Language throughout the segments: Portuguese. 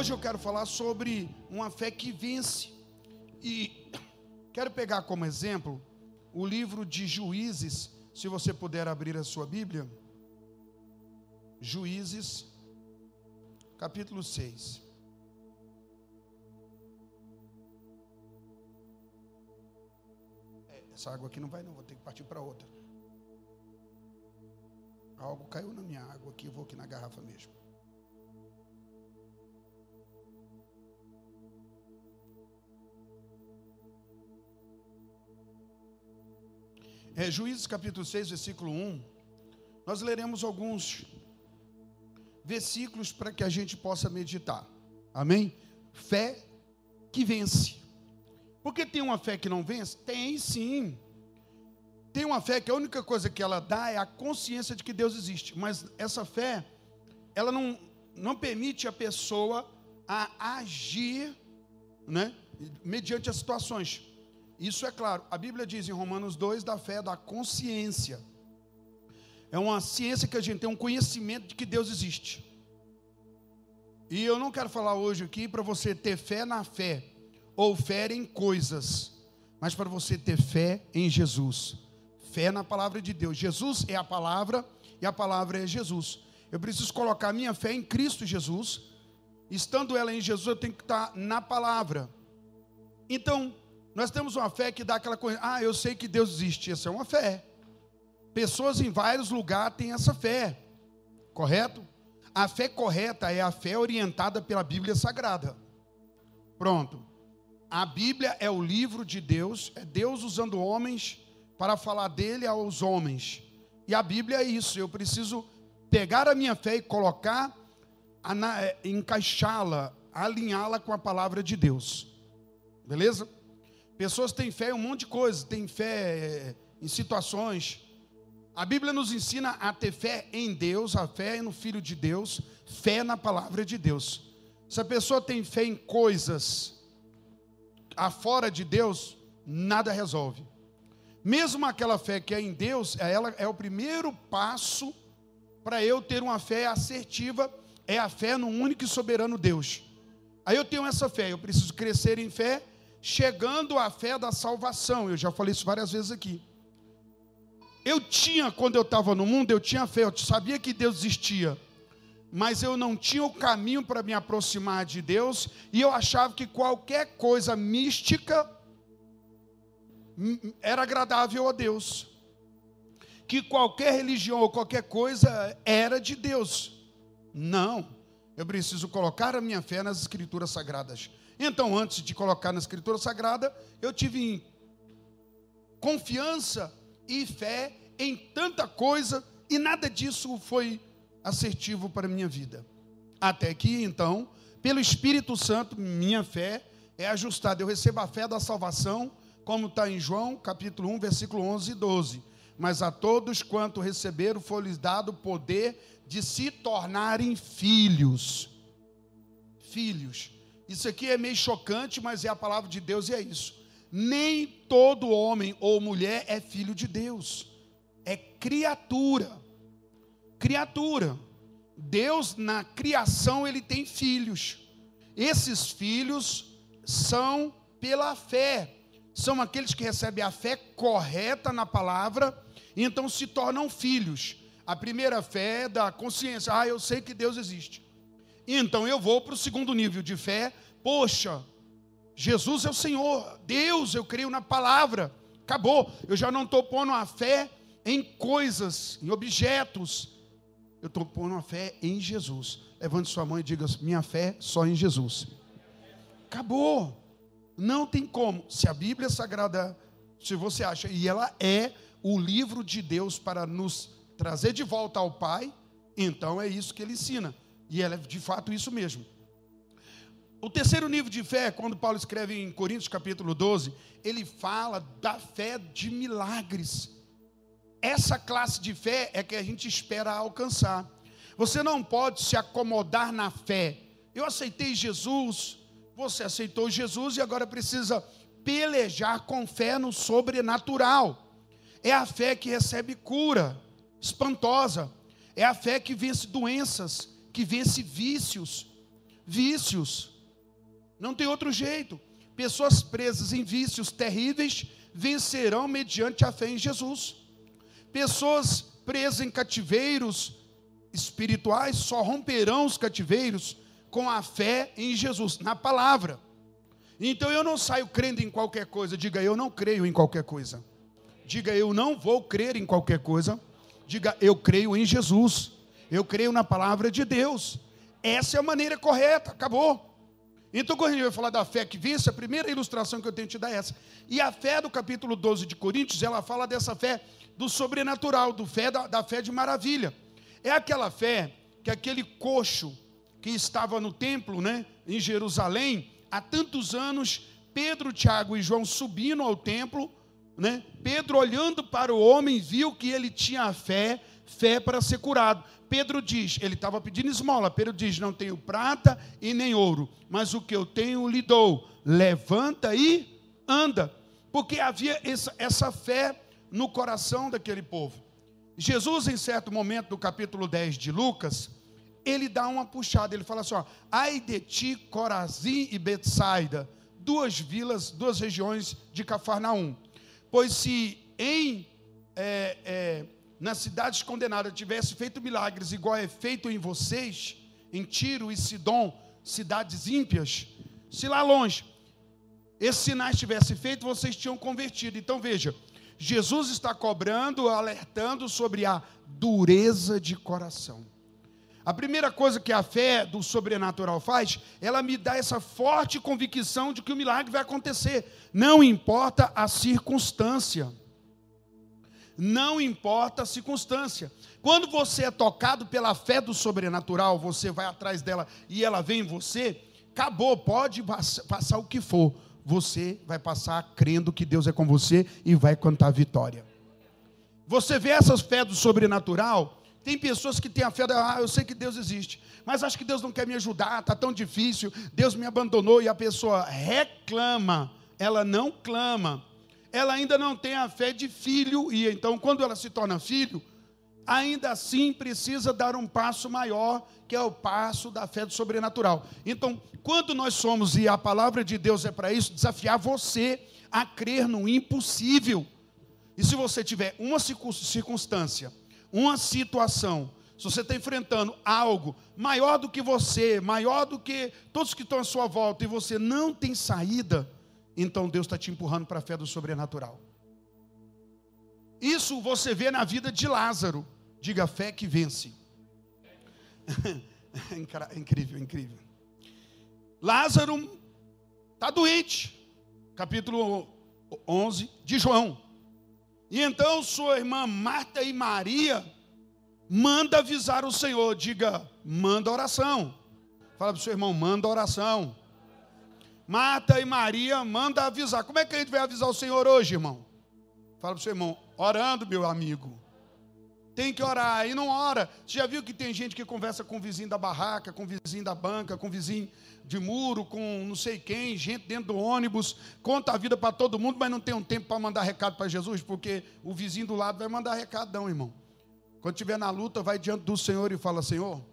Hoje eu quero falar sobre uma fé que vence. E quero pegar como exemplo o livro de Juízes, se você puder abrir a sua Bíblia. Juízes, capítulo 6. É, essa água aqui não vai, não, vou ter que partir para outra. Algo caiu na minha água aqui, eu vou aqui na garrafa mesmo. É, Juízes capítulo 6, versículo 1. Nós leremos alguns versículos para que a gente possa meditar. Amém? Fé que vence. Porque tem uma fé que não vence? Tem sim. Tem uma fé que a única coisa que ela dá é a consciência de que Deus existe. Mas essa fé, ela não, não permite a pessoa a agir, né? Mediante as situações. Isso é claro. A Bíblia diz em Romanos 2 da fé da consciência. É uma ciência que a gente tem um conhecimento de que Deus existe. E eu não quero falar hoje aqui para você ter fé na fé ou fé em coisas, mas para você ter fé em Jesus. Fé na palavra de Deus. Jesus é a palavra e a palavra é Jesus. Eu preciso colocar minha fé em Cristo Jesus. Estando ela em Jesus, eu tenho que estar na palavra. Então, nós temos uma fé que dá aquela coisa, ah, eu sei que Deus existe, essa é uma fé. Pessoas em vários lugares têm essa fé, correto? A fé correta é a fé orientada pela Bíblia Sagrada. Pronto. A Bíblia é o livro de Deus, é Deus usando homens para falar dele aos homens. E a Bíblia é isso, eu preciso pegar a minha fé e colocar, é, encaixá-la, alinhá-la com a palavra de Deus. Beleza? Pessoas têm fé em um monte de coisas, têm fé eh, em situações. A Bíblia nos ensina a ter fé em Deus, a fé no Filho de Deus, fé na palavra de Deus. Se a pessoa tem fé em coisas afora de Deus, nada resolve. Mesmo aquela fé que é em Deus, é ela é o primeiro passo para eu ter uma fé assertiva, é a fé no único e soberano Deus. Aí eu tenho essa fé, eu preciso crescer em fé chegando à fé da salvação. Eu já falei isso várias vezes aqui. Eu tinha, quando eu estava no mundo, eu tinha fé, eu sabia que Deus existia, mas eu não tinha o caminho para me aproximar de Deus, e eu achava que qualquer coisa mística era agradável a Deus, que qualquer religião ou qualquer coisa era de Deus. Não, eu preciso colocar a minha fé nas Escrituras Sagradas. Então, antes de colocar na Escritura Sagrada, eu tive confiança e fé em tanta coisa e nada disso foi assertivo para a minha vida. Até que, então, pelo Espírito Santo, minha fé é ajustada. Eu recebo a fé da salvação, como está em João, capítulo 1, versículo 11 e 12. Mas a todos quanto receberam foi-lhes dado o poder de se tornarem filhos. Filhos. Isso aqui é meio chocante, mas é a palavra de Deus e é isso. Nem todo homem ou mulher é filho de Deus, é criatura. Criatura. Deus, na criação, ele tem filhos. Esses filhos são pela fé, são aqueles que recebem a fé correta na palavra e então se tornam filhos. A primeira fé é da consciência, ah, eu sei que Deus existe. Então eu vou para o segundo nível de fé. Poxa, Jesus é o Senhor, Deus, eu creio na palavra. Acabou. Eu já não estou pondo a fé em coisas, em objetos. Eu estou pondo a fé em Jesus. Levante sua mão e diga: Minha fé só em Jesus. Acabou. Não tem como. Se a Bíblia Sagrada, se você acha, e ela é o livro de Deus para nos trazer de volta ao Pai, então é isso que ele ensina. E ela é de fato isso mesmo. O terceiro nível de fé, quando Paulo escreve em Coríntios capítulo 12, ele fala da fé de milagres. Essa classe de fé é que a gente espera alcançar. Você não pode se acomodar na fé. Eu aceitei Jesus, você aceitou Jesus e agora precisa pelejar com fé no sobrenatural. É a fé que recebe cura espantosa. É a fé que vence doenças que vence vícios. vícios. Não tem outro jeito. Pessoas presas em vícios terríveis vencerão mediante a fé em Jesus. Pessoas presas em cativeiros espirituais só romperão os cativeiros com a fé em Jesus, na palavra. Então eu não saio crendo em qualquer coisa, diga eu não creio em qualquer coisa. Diga eu não vou crer em qualquer coisa. Diga eu creio em Jesus. Eu creio na palavra de Deus. Essa é a maneira correta, acabou. Então, quando a gente vai falar da fé que vence, a primeira ilustração que eu tenho te dar é essa. E a fé do capítulo 12 de Coríntios, ela fala dessa fé do sobrenatural, do fé da, da fé de maravilha. É aquela fé que aquele coxo que estava no templo, né, em Jerusalém, há tantos anos, Pedro, Tiago e João subindo ao templo, né? Pedro olhando para o homem viu que ele tinha fé, fé para ser curado. Pedro diz, ele estava pedindo esmola. Pedro diz: Não tenho prata e nem ouro, mas o que eu tenho lhe dou. Levanta e anda. Porque havia essa, essa fé no coração daquele povo. Jesus, em certo momento, no capítulo 10 de Lucas, ele dá uma puxada, ele fala assim: ó, ai de ti, Corazim e Betsaida, duas vilas, duas regiões de Cafarnaum. Pois se em é, é, nas cidades condenadas tivesse feito milagres igual é feito em vocês, em Tiro e Sidom, cidades ímpias, se lá longe esses sinais tivessem feito, vocês tinham convertido. Então veja, Jesus está cobrando, alertando sobre a dureza de coração. A primeira coisa que a fé do sobrenatural faz, ela me dá essa forte convicção de que o milagre vai acontecer, não importa a circunstância não importa a circunstância. Quando você é tocado pela fé do sobrenatural, você vai atrás dela e ela vem em você, acabou, pode passar o que for, você vai passar crendo que Deus é com você e vai cantar vitória. Você vê essas fé do sobrenatural, tem pessoas que têm a fé ah, eu sei que Deus existe, mas acho que Deus não quer me ajudar, está tão difícil, Deus me abandonou e a pessoa reclama, ela não clama ela ainda não tem a fé de filho, e então, quando ela se torna filho, ainda assim precisa dar um passo maior, que é o passo da fé do sobrenatural. Então, quando nós somos, e a palavra de Deus é para isso, desafiar você a crer no impossível. E se você tiver uma circunstância, uma situação, se você está enfrentando algo maior do que você, maior do que todos que estão à sua volta, e você não tem saída, então Deus está te empurrando para a fé do sobrenatural. Isso você vê na vida de Lázaro. Diga fé que vence. incrível, incrível. Lázaro está doente. Capítulo 11 de João. E então sua irmã Marta e Maria manda avisar o Senhor. Diga, manda oração. Fala para o seu irmão, manda oração. Marta e Maria manda avisar. Como é que a gente vai avisar o Senhor hoje, irmão? Fala para o seu irmão, orando, meu amigo. Tem que orar, e não ora. Você já viu que tem gente que conversa com o vizinho da barraca, com o vizinho da banca, com o vizinho de muro, com não sei quem, gente dentro do ônibus, conta a vida para todo mundo, mas não tem um tempo para mandar recado para Jesus, porque o vizinho do lado vai mandar recadão, irmão. Quando estiver na luta, vai diante do Senhor e fala: Senhor,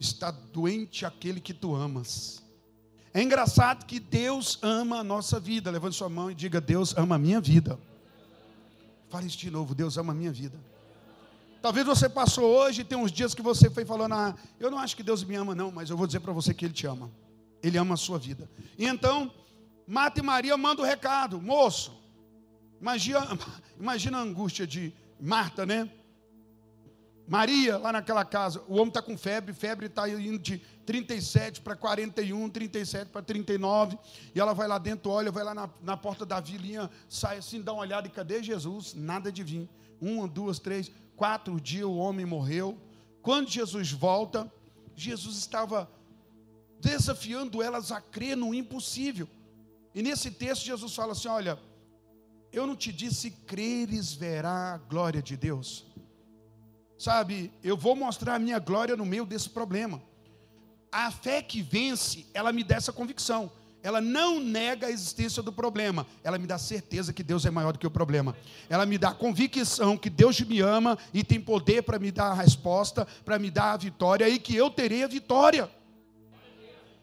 está doente aquele que tu amas é engraçado que Deus ama a nossa vida. Levante sua mão e diga: Deus ama a minha vida. Fale isso de novo: Deus ama a minha vida. Talvez você passou hoje e tem uns dias que você foi falando: Ah, eu não acho que Deus me ama, não, mas eu vou dizer para você que Ele te ama. Ele ama a sua vida. E então, Marta e Maria mandam o recado: Moço, imagina, imagina a angústia de Marta, né? Maria, lá naquela casa, o homem está com febre, febre está indo de 37 para 41, 37 para 39, e ela vai lá dentro, olha, vai lá na, na porta da vilinha, sai assim, dá uma olhada, e cadê Jesus? Nada de vir. Uma, duas, três, quatro dias o homem morreu. Quando Jesus volta, Jesus estava desafiando elas a crer no impossível. E nesse texto, Jesus fala assim: Olha, eu não te disse creres verá a glória de Deus. Sabe, eu vou mostrar a minha glória no meio desse problema. A fé que vence, ela me dá essa convicção. Ela não nega a existência do problema, ela me dá certeza que Deus é maior do que o problema. Ela me dá convicção que Deus me ama e tem poder para me dar a resposta, para me dar a vitória e que eu terei a vitória.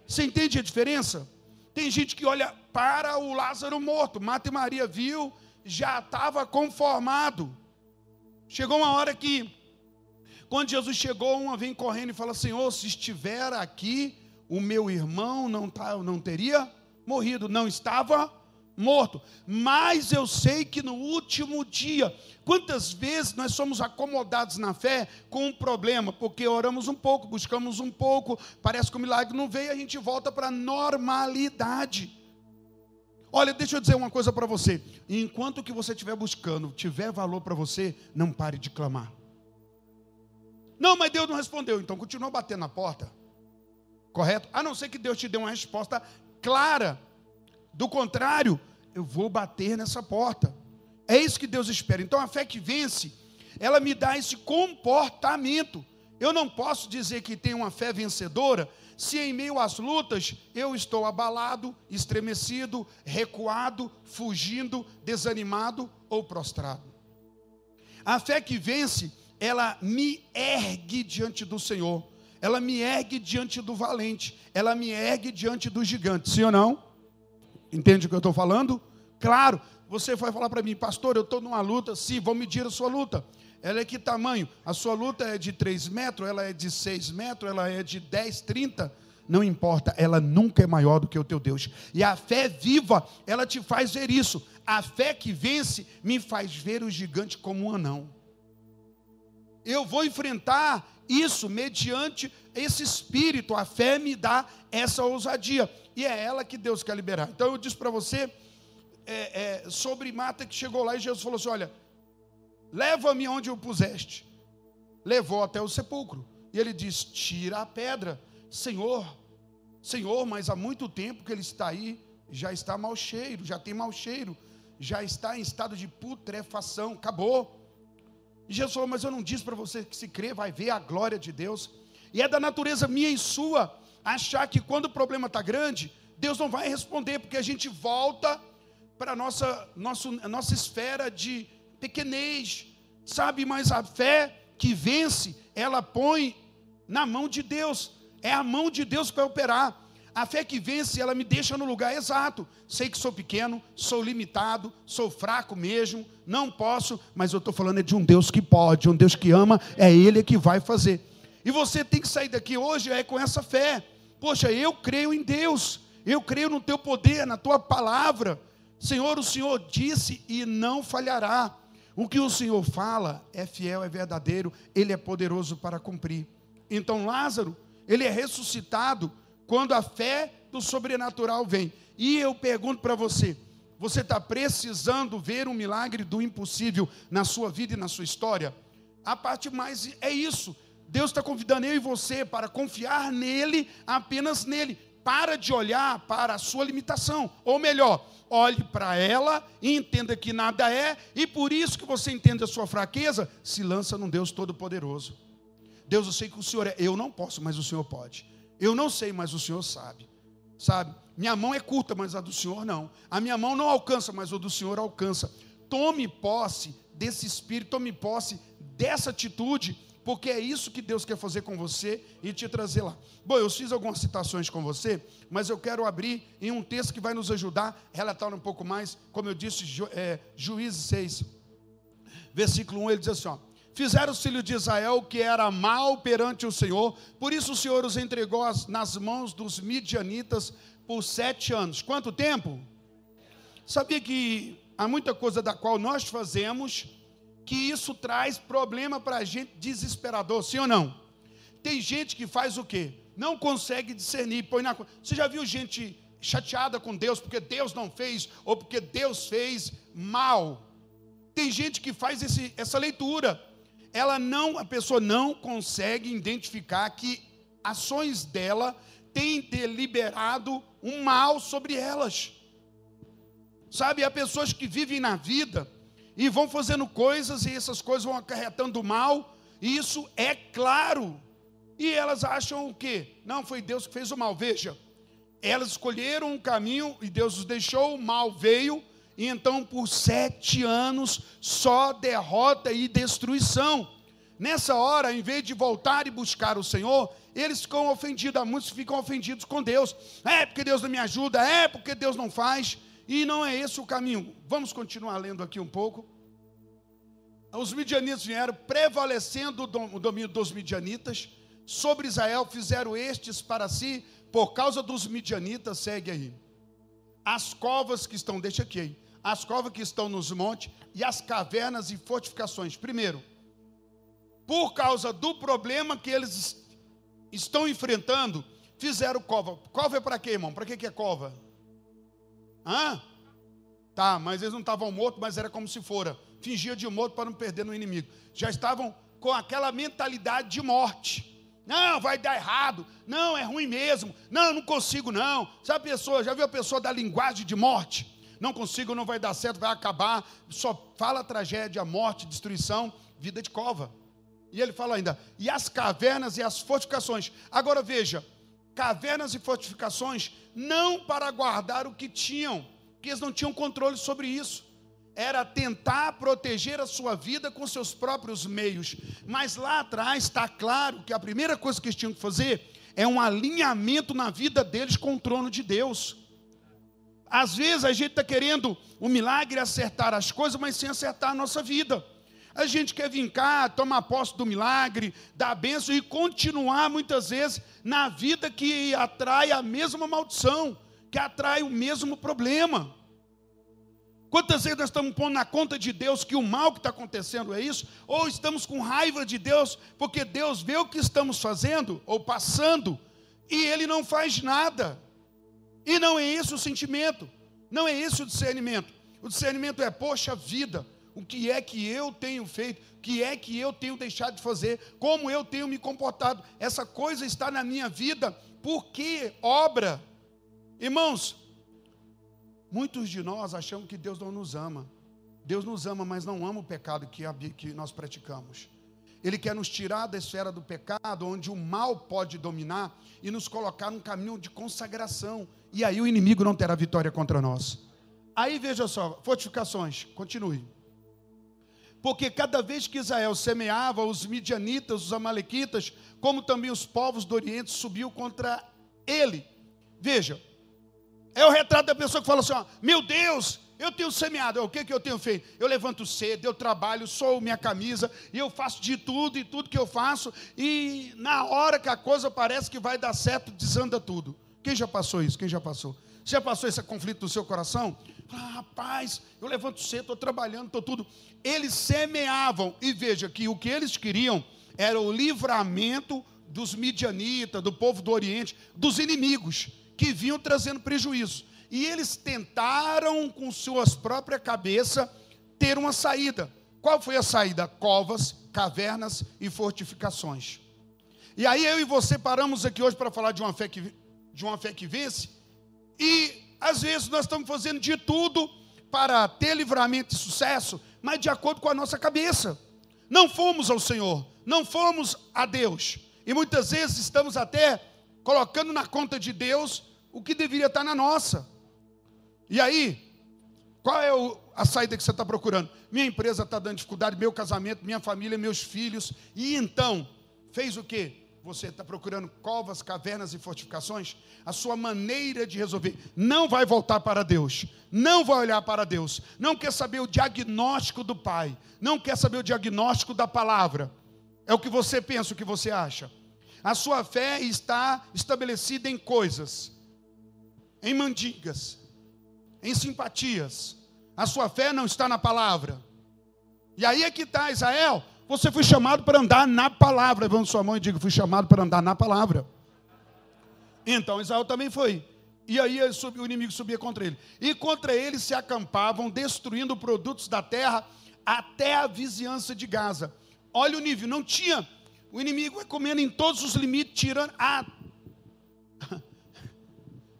Você entende a diferença? Tem gente que olha para o Lázaro morto. Marta e Maria viu, já estava conformado. Chegou uma hora que, quando Jesus chegou, uma vem correndo e fala: Senhor, se estiver aqui, o meu irmão não, tá, não teria morrido. Não estava morto. Mas eu sei que no último dia, quantas vezes nós somos acomodados na fé com um problema, porque oramos um pouco, buscamos um pouco, parece que o milagre não veio, a gente volta para a normalidade. Olha, deixa eu dizer uma coisa para você. Enquanto que você estiver buscando, tiver valor para você, não pare de clamar. Não, mas Deus não respondeu, então continua batendo na porta. Correto? A não ser que Deus te dê uma resposta clara do contrário, eu vou bater nessa porta. É isso que Deus espera. Então a fé que vence, ela me dá esse comportamento. Eu não posso dizer que tenho uma fé vencedora se em meio às lutas eu estou abalado, estremecido, recuado, fugindo, desanimado ou prostrado. A fé que vence, ela me ergue diante do Senhor, ela me ergue diante do valente, ela me ergue diante do gigante, sim ou não? Entende o que eu estou falando? Claro, você vai falar para mim, pastor, eu estou numa luta, sim, vou medir a sua luta. Ela é que tamanho? A sua luta é de 3 metros, ela é de 6 metros, ela é de 10, 30. Não importa, ela nunca é maior do que o teu Deus. E a fé viva, ela te faz ver isso. A fé que vence me faz ver o gigante como um anão. Eu vou enfrentar isso mediante esse espírito. A fé me dá essa ousadia. E é ela que Deus quer liberar. Então eu disse para você é, é, sobre Marta que chegou lá e Jesus falou assim: Olha, leva-me onde o puseste. Levou até o sepulcro. E ele diz: Tira a pedra. Senhor, Senhor, mas há muito tempo que ele está aí, já está mau cheiro, já tem mau cheiro, já está em estado de putrefação, acabou. E Jesus falou: Mas eu não disse para você que se crê, vai ver a glória de Deus. E é da natureza minha e sua achar que quando o problema está grande, Deus não vai responder, porque a gente volta para a nossa, nossa, nossa esfera de pequenez, sabe? Mas a fé que vence, ela põe na mão de Deus, é a mão de Deus que vai operar. A fé que vence, ela me deixa no lugar exato. Sei que sou pequeno, sou limitado, sou fraco mesmo, não posso, mas eu estou falando é de um Deus que pode, um Deus que ama, é Ele que vai fazer. E você tem que sair daqui hoje é com essa fé. Poxa, eu creio em Deus, eu creio no teu poder, na tua palavra. Senhor, o Senhor disse e não falhará. O que o Senhor fala é fiel, é verdadeiro, ele é poderoso para cumprir. Então, Lázaro, ele é ressuscitado quando a fé do sobrenatural vem. E eu pergunto para você: você está precisando ver um milagre do impossível na sua vida e na sua história? A parte mais é isso. Deus está convidando eu e você para confiar nele, apenas nele. Para de olhar para a sua limitação. Ou melhor, olhe para ela e entenda que nada é, e por isso que você entende a sua fraqueza, se lança num Deus Todo-Poderoso. Deus, eu sei que o Senhor é, eu não posso, mas o Senhor pode. Eu não sei, mas o Senhor sabe. Sabe? Minha mão é curta, mas a do Senhor não. A minha mão não alcança, mas o do Senhor alcança. Tome posse desse espírito, tome posse dessa atitude porque é isso que Deus quer fazer com você e te trazer lá. Bom, eu fiz algumas citações com você, mas eu quero abrir em um texto que vai nos ajudar a relatar um pouco mais, como eu disse, Ju, é, Juízes 6, versículo 1, ele diz assim: ó, Fizeram os filhos de Israel que era mal perante o Senhor, por isso o Senhor os entregou as, nas mãos dos midianitas por sete anos. Quanto tempo? Sabia que há muita coisa da qual nós fazemos que isso traz problema para a gente desesperador, sim ou não? Tem gente que faz o quê? Não consegue discernir, põe na Você já viu gente chateada com Deus porque Deus não fez ou porque Deus fez mal? Tem gente que faz esse, essa leitura. Ela não, a pessoa não consegue identificar que ações dela têm deliberado um mal sobre elas. Sabe, há pessoas que vivem na vida e vão fazendo coisas, e essas coisas vão acarretando mal, e isso é claro. E elas acham o quê? Não, foi Deus que fez o mal. Veja, elas escolheram um caminho e Deus os deixou, o mal veio, e então por sete anos só derrota e destruição. Nessa hora, em vez de voltar e buscar o Senhor, eles ficam ofendidos, muitos ficam ofendidos com Deus. É porque Deus não me ajuda, é porque Deus não faz. E não é esse o caminho. Vamos continuar lendo aqui um pouco. Os midianitas vieram prevalecendo o domínio dos midianitas sobre Israel, fizeram estes para si, por causa dos midianitas, segue aí. As covas que estão, deixa aqui, as covas que estão nos montes e as cavernas e fortificações. Primeiro, por causa do problema que eles estão enfrentando, fizeram cova. Cova é para quê, irmão? Para que, que é cova? Hã? Tá, mas eles não estavam mortos, mas era como se fora. Fingia de morto para não perder no inimigo. Já estavam com aquela mentalidade de morte. Não, vai dar errado. Não, é ruim mesmo. Não, não consigo não. Sabe a pessoa, já viu a pessoa da linguagem de morte? Não consigo, não vai dar certo, vai acabar. Só fala tragédia, morte, destruição, vida de cova. E ele fala ainda, e as cavernas e as fortificações. Agora veja, cavernas e fortificações não para guardar o que tinham, porque eles não tinham controle sobre isso. Era tentar proteger a sua vida com seus próprios meios. Mas lá atrás está claro que a primeira coisa que eles tinham que fazer é um alinhamento na vida deles com o trono de Deus. Às vezes a gente está querendo o milagre acertar as coisas, mas sem acertar a nossa vida. A gente quer cá, tomar posse do milagre, da bênção e continuar muitas vezes na vida que atrai a mesma maldição, que atrai o mesmo problema. Quantas vezes nós estamos pondo na conta de Deus que o mal que está acontecendo é isso? Ou estamos com raiva de Deus porque Deus vê o que estamos fazendo ou passando e Ele não faz nada. E não é esse o sentimento, não é esse o discernimento. O discernimento é, poxa vida, o que é que eu tenho feito, o que é que eu tenho deixado de fazer, como eu tenho me comportado. Essa coisa está na minha vida, por que obra? Irmãos, muitos de nós achamos que Deus não nos ama. Deus nos ama, mas não ama o pecado que, que nós praticamos. Ele quer nos tirar da esfera do pecado, onde o mal pode dominar, e nos colocar num caminho de consagração. E aí o inimigo não terá vitória contra nós. Aí veja só, fortificações, continue. Porque cada vez que Israel semeava, os midianitas, os amalequitas, como também os povos do Oriente, subiu contra ele. Veja, é o retrato da pessoa que fala assim: ó, meu Deus, eu tenho semeado, o que, que eu tenho feito? Eu levanto cedo, eu trabalho, sou minha camisa, e eu faço de tudo, e tudo que eu faço, e na hora que a coisa parece que vai dar certo, desanda tudo. Quem já passou isso? Quem já passou? Já passou esse conflito no seu coração? Ah, rapaz, eu levanto cedo, estou trabalhando, estou tudo. Eles semeavam, e veja que o que eles queriam era o livramento dos midianitas, do povo do Oriente, dos inimigos que vinham trazendo prejuízo. E eles tentaram, com suas próprias cabeças, ter uma saída. Qual foi a saída? Covas, cavernas e fortificações. E aí eu e você paramos aqui hoje para falar de uma fé que, de uma fé que vence. E às vezes nós estamos fazendo de tudo para ter livramento e sucesso, mas de acordo com a nossa cabeça. Não fomos ao Senhor, não fomos a Deus. E muitas vezes estamos até colocando na conta de Deus o que deveria estar na nossa. E aí, qual é a saída que você está procurando? Minha empresa está dando dificuldade, meu casamento, minha família, meus filhos. E então, fez o quê? Você está procurando covas, cavernas e fortificações, a sua maneira de resolver não vai voltar para Deus, não vai olhar para Deus, não quer saber o diagnóstico do Pai, não quer saber o diagnóstico da palavra. É o que você pensa, o que você acha. A sua fé está estabelecida em coisas, em mandigas, em simpatias. A sua fé não está na palavra. E aí é que está Israel. Você foi chamado para andar na palavra. Levanta sua mão e diga: fui chamado para andar na palavra. Então Israel também foi. E aí o inimigo subia contra ele. E contra ele se acampavam, destruindo produtos da terra até a vizinhança de Gaza. Olha o nível, não tinha. O inimigo é comendo em todos os limites, tirando. Ah,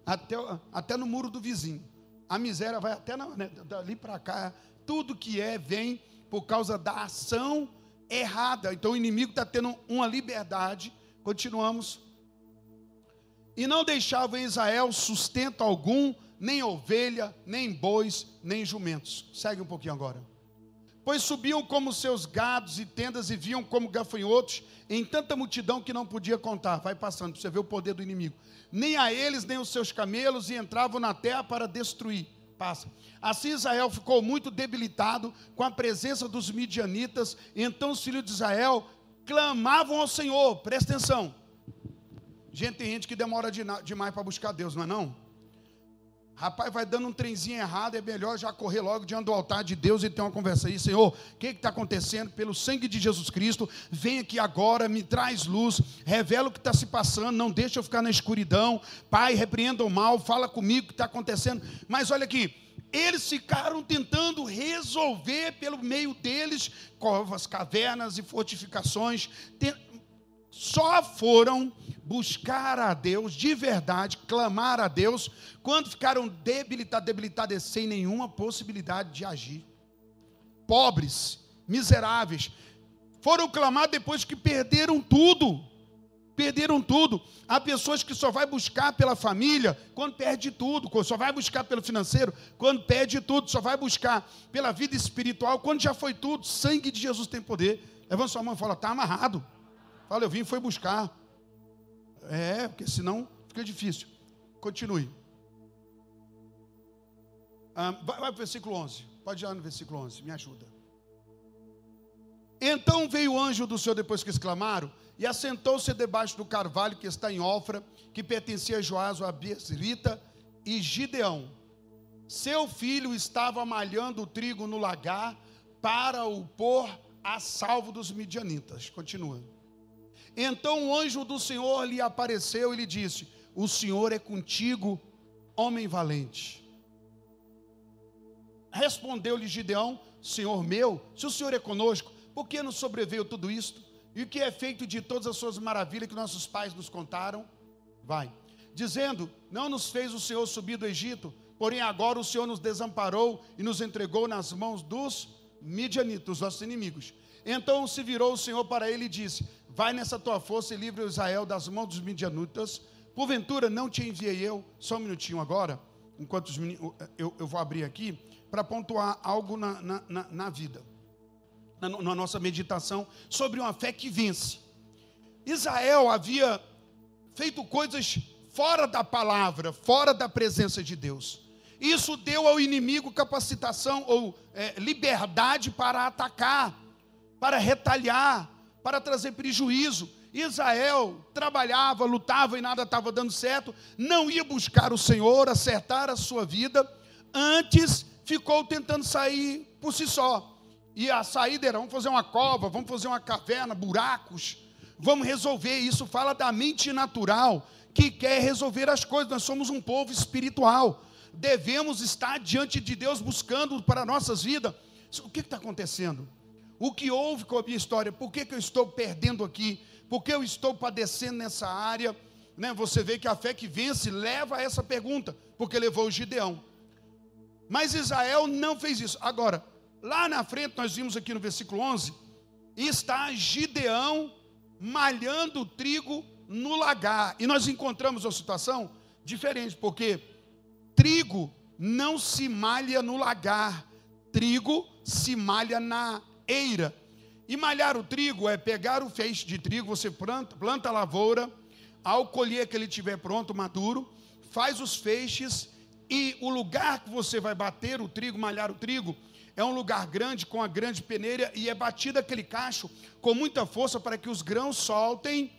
até, até no muro do vizinho. A miséria vai até na, né, dali para cá. Tudo que é vem por causa da ação errada. Então o inimigo está tendo uma liberdade. Continuamos. E não deixava em Israel sustento algum, nem ovelha, nem bois, nem jumentos. Segue um pouquinho agora. pois subiam como seus gados e tendas e viam como gafanhotos em tanta multidão que não podia contar. Vai passando para você ver o poder do inimigo. Nem a eles, nem os seus camelos, e entravam na terra para destruir. Passa. Assim Israel ficou muito debilitado com a presença dos midianitas. Então os filhos de Israel clamavam ao Senhor. Presta atenção. Gente, tem gente que demora demais para buscar Deus, não é não? Rapaz, vai dando um trenzinho errado, é melhor já correr logo diante do altar de Deus e ter uma conversa aí. Senhor, o que está acontecendo? Pelo sangue de Jesus Cristo, vem aqui agora, me traz luz, revela o que está se passando, não deixa eu ficar na escuridão. Pai, repreenda o mal, fala comigo o que está acontecendo. Mas olha aqui, eles ficaram tentando resolver pelo meio deles covas, cavernas e fortificações. Só foram buscar a Deus de verdade, clamar a Deus, quando ficaram debilitados, debilitados sem nenhuma possibilidade de agir. Pobres, miseráveis, foram clamar depois que perderam tudo. Perderam tudo. Há pessoas que só vai buscar pela família quando perde tudo, só vai buscar pelo financeiro quando perde tudo, só vai buscar pela vida espiritual quando já foi tudo. Sangue de Jesus tem poder. Levanta sua mão e fala: está amarrado. Fala, eu vim foi buscar. É, porque senão fica difícil. Continue. Ah, vai, vai para o versículo 11. Pode ir lá no versículo 11, me ajuda. Então veio o anjo do Senhor depois que exclamaram, e assentou-se debaixo do carvalho que está em Ofra, que pertencia a Joás, a Bezrita e Gideão. Seu filho estava malhando o trigo no lagar para o pôr a salvo dos midianitas. Continua. Então o anjo do Senhor lhe apareceu e lhe disse: O Senhor é contigo, homem valente. Respondeu-lhe Gideão: Senhor meu, se o Senhor é conosco, por que nos sobreveio tudo isto? E o que é feito de todas as suas maravilhas que nossos pais nos contaram? Vai. Dizendo: Não nos fez o Senhor subir do Egito, porém agora o Senhor nos desamparou e nos entregou nas mãos dos midianitas, nossos inimigos. Então se virou o Senhor para ele e disse: Vai nessa tua força e livre Israel das mãos dos midianitas. Porventura não te enviei eu, só um minutinho agora, enquanto os eu, eu vou abrir aqui, para pontuar algo na, na, na, na vida, na, na nossa meditação, sobre uma fé que vence. Israel havia feito coisas fora da palavra, fora da presença de Deus. Isso deu ao inimigo capacitação ou é, liberdade para atacar, para retalhar, para trazer prejuízo. Israel trabalhava, lutava e nada estava dando certo, não ia buscar o Senhor, acertar a sua vida, antes ficou tentando sair por si só. E a saída era: vamos fazer uma cova, vamos fazer uma caverna, buracos, vamos resolver. Isso fala da mente natural que quer resolver as coisas. Nós somos um povo espiritual, devemos estar diante de Deus buscando para nossas vidas. O que está acontecendo? O que houve com a minha história? Por que, que eu estou perdendo aqui? Por que eu estou padecendo nessa área? Né? Você vê que a fé que vence leva a essa pergunta, porque levou o Gideão. Mas Israel não fez isso. Agora, lá na frente, nós vimos aqui no versículo 11, está Gideão malhando o trigo no lagar. E nós encontramos uma situação diferente, porque trigo não se malha no lagar, trigo se malha na eira. E malhar o trigo é pegar o feixe de trigo, você planta, planta a lavoura, ao colher que ele estiver pronto, maduro, faz os feixes e o lugar que você vai bater o trigo, malhar o trigo, é um lugar grande com a grande peneira e é batido aquele cacho com muita força para que os grãos soltem,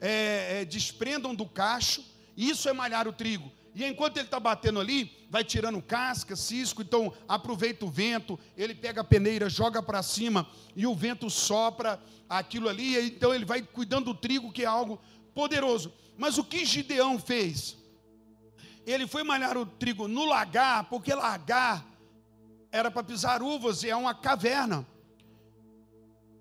é, é, desprendam do cacho. Isso é malhar o trigo. E enquanto ele está batendo ali, vai tirando casca, cisco, então aproveita o vento, ele pega a peneira, joga para cima e o vento sopra aquilo ali, então ele vai cuidando do trigo, que é algo poderoso. Mas o que Gideão fez? Ele foi malhar o trigo no lagar, porque lagar era para pisar uvas e é uma caverna.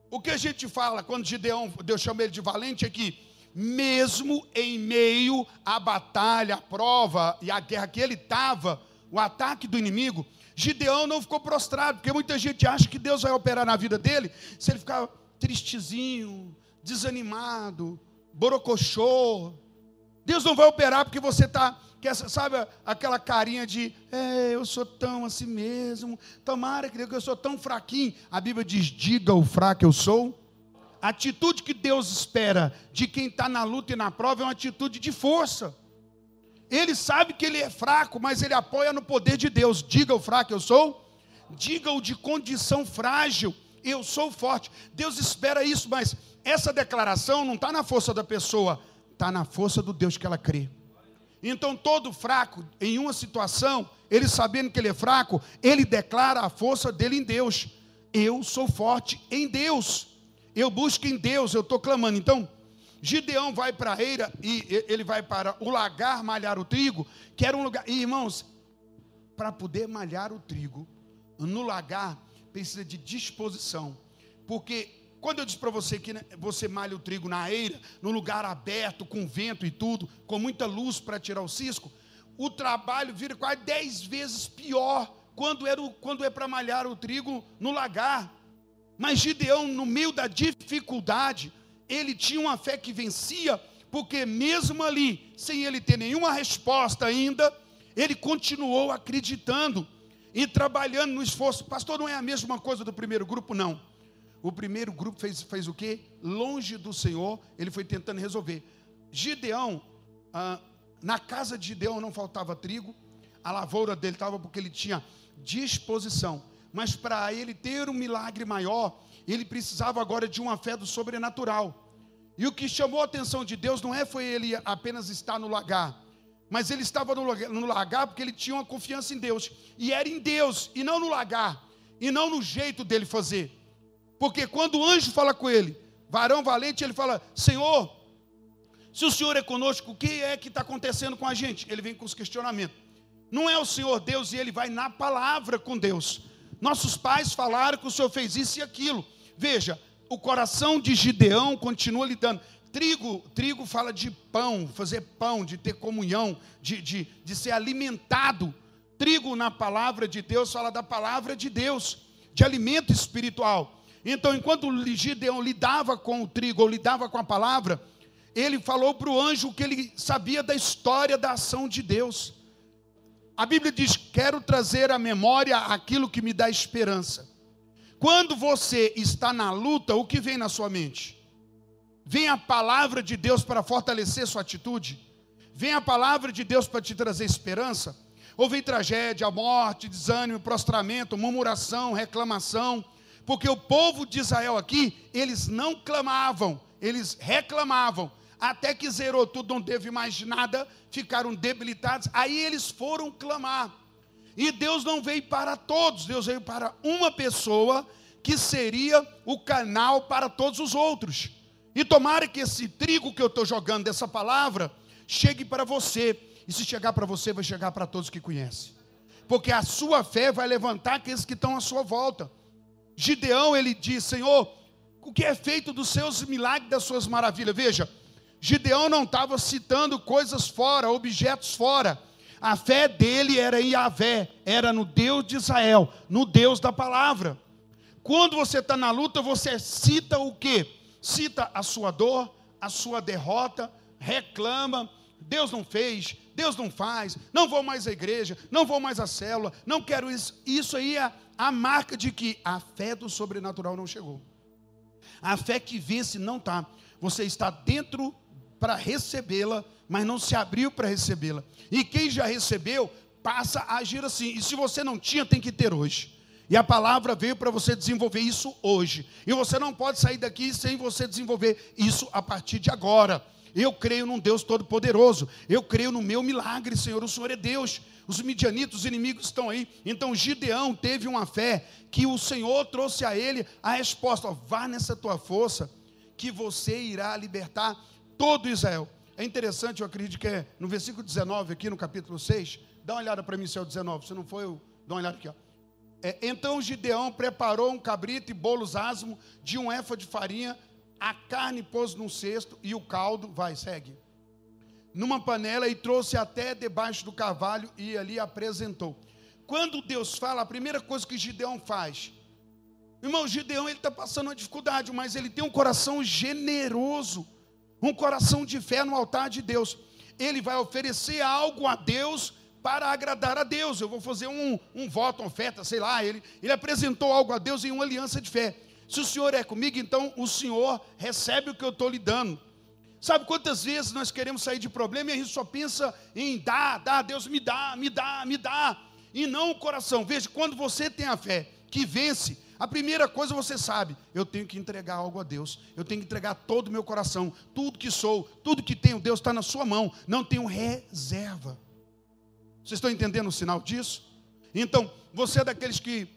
O que a gente fala quando Gideão, Deus chama ele de valente, é que mesmo em meio à batalha, à prova e à guerra que ele estava, o ataque do inimigo, Gideão não ficou prostrado, porque muita gente acha que Deus vai operar na vida dele se ele ficar tristezinho, desanimado, borocochô. Deus não vai operar porque você está, sabe, aquela carinha de, é, eu sou tão assim mesmo, tomara que eu sou tão fraquinho. A Bíblia diz: diga o fraco eu sou. A atitude que Deus espera de quem está na luta e na prova é uma atitude de força. Ele sabe que ele é fraco, mas ele apoia no poder de Deus. Diga o fraco eu sou. Diga o de condição frágil, eu sou forte. Deus espera isso, mas essa declaração não está na força da pessoa, está na força do Deus que ela crê. Então, todo fraco, em uma situação, ele sabendo que ele é fraco, ele declara a força dele em Deus. Eu sou forte em Deus. Eu busco em Deus, eu estou clamando. Então, Gideão vai para a eira e ele vai para o lagar malhar o trigo, que era um lugar. E, irmãos, para poder malhar o trigo no lagar, precisa de disposição. Porque quando eu disse para você que né, você malha o trigo na eira, no lugar aberto, com vento e tudo, com muita luz para tirar o cisco, o trabalho vira quase dez vezes pior quando, era quando é para malhar o trigo no lagar. Mas Gideão, no meio da dificuldade, ele tinha uma fé que vencia, porque mesmo ali, sem ele ter nenhuma resposta ainda, ele continuou acreditando e trabalhando no esforço. Pastor, não é a mesma coisa do primeiro grupo? Não. O primeiro grupo fez, fez o quê? Longe do Senhor, ele foi tentando resolver. Gideão, ah, na casa de Gideão não faltava trigo, a lavoura dele estava porque ele tinha disposição. Mas para ele ter um milagre maior, ele precisava agora de uma fé do sobrenatural. E o que chamou a atenção de Deus não é foi ele apenas estar no lagar, mas ele estava no lagar porque ele tinha uma confiança em Deus. E era em Deus, e não no lagar, e não no jeito dele fazer. Porque quando o anjo fala com ele, varão valente, ele fala: Senhor, se o Senhor é conosco, o que é que está acontecendo com a gente? Ele vem com os questionamentos. Não é o Senhor Deus e ele vai na palavra com Deus. Nossos pais falaram que o Senhor fez isso e aquilo. Veja, o coração de Gideão continua lidando. Trigo, trigo fala de pão, fazer pão, de ter comunhão, de, de, de ser alimentado. Trigo na palavra de Deus fala da palavra de Deus, de alimento espiritual. Então, enquanto Gideão lidava com o trigo, ou lidava com a palavra, ele falou para o anjo que ele sabia da história da ação de Deus. A Bíblia diz: Quero trazer à memória aquilo que me dá esperança. Quando você está na luta, o que vem na sua mente? Vem a palavra de Deus para fortalecer sua atitude? Vem a palavra de Deus para te trazer esperança? Ou vem tragédia, morte, desânimo, prostramento, murmuração, reclamação? Porque o povo de Israel aqui, eles não clamavam, eles reclamavam. Até que zerou tudo, não teve mais nada, ficaram debilitados. Aí eles foram clamar. E Deus não veio para todos, Deus veio para uma pessoa que seria o canal para todos os outros. E tomara que esse trigo que eu estou jogando dessa palavra chegue para você. E se chegar para você, vai chegar para todos que conhecem. Porque a sua fé vai levantar aqueles que estão à sua volta. Gideão, ele diz: Senhor, o que é feito dos seus milagres, das suas maravilhas? Veja, Gideão não estava citando coisas fora, objetos fora. A fé dele era em Yahvé, era no Deus de Israel, no Deus da palavra. Quando você está na luta, você cita o quê? cita a sua dor, a sua derrota, reclama, Deus não fez, Deus não faz, não vou mais à igreja, não vou mais à célula, não quero isso. Isso aí é a marca de que a fé do sobrenatural não chegou. A fé que vence não está. Você está dentro para recebê-la, mas não se abriu para recebê-la. E quem já recebeu, passa a agir assim. E se você não tinha, tem que ter hoje. E a palavra veio para você desenvolver isso hoje. E você não pode sair daqui sem você desenvolver isso a partir de agora. Eu creio num Deus todo-poderoso. Eu creio no meu milagre, Senhor. O Senhor é Deus. Os midianitos, os inimigos estão aí. Então Gideão teve uma fé que o Senhor trouxe a ele a resposta: ó, vá nessa tua força, que você irá libertar todo Israel. É interessante, eu acredito que é no versículo 19, aqui no capítulo 6. Dá uma olhada para mim, se é o 19. Se não for, eu dou uma olhada aqui. Ó. É, então Gideão preparou um cabrito e bolos asmo de um éfa de farinha, a carne pôs num cesto e o caldo, vai, segue, numa panela e trouxe até debaixo do cavalo e ali apresentou. Quando Deus fala, a primeira coisa que Gideão faz, irmão, Gideão ele está passando uma dificuldade, mas ele tem um coração generoso, um coração de fé no altar de Deus. ele vai oferecer algo a Deus para agradar a Deus. Eu vou fazer um, um voto, oferta, sei lá. Ele, ele apresentou algo a Deus em uma aliança de fé. Se o Senhor é comigo, então o Senhor recebe o que eu estou lhe dando. Sabe quantas vezes nós queremos sair de problema e a gente só pensa em dar, dar, Deus me dá, me dá, me dá, e não o coração. Veja, quando você tem a fé que vence, a primeira coisa você sabe, eu tenho que entregar algo a Deus, eu tenho que entregar todo o meu coração, tudo que sou, tudo que tenho, Deus está na sua mão, não tenho reserva. Vocês estão entendendo o sinal disso? Então, você é daqueles que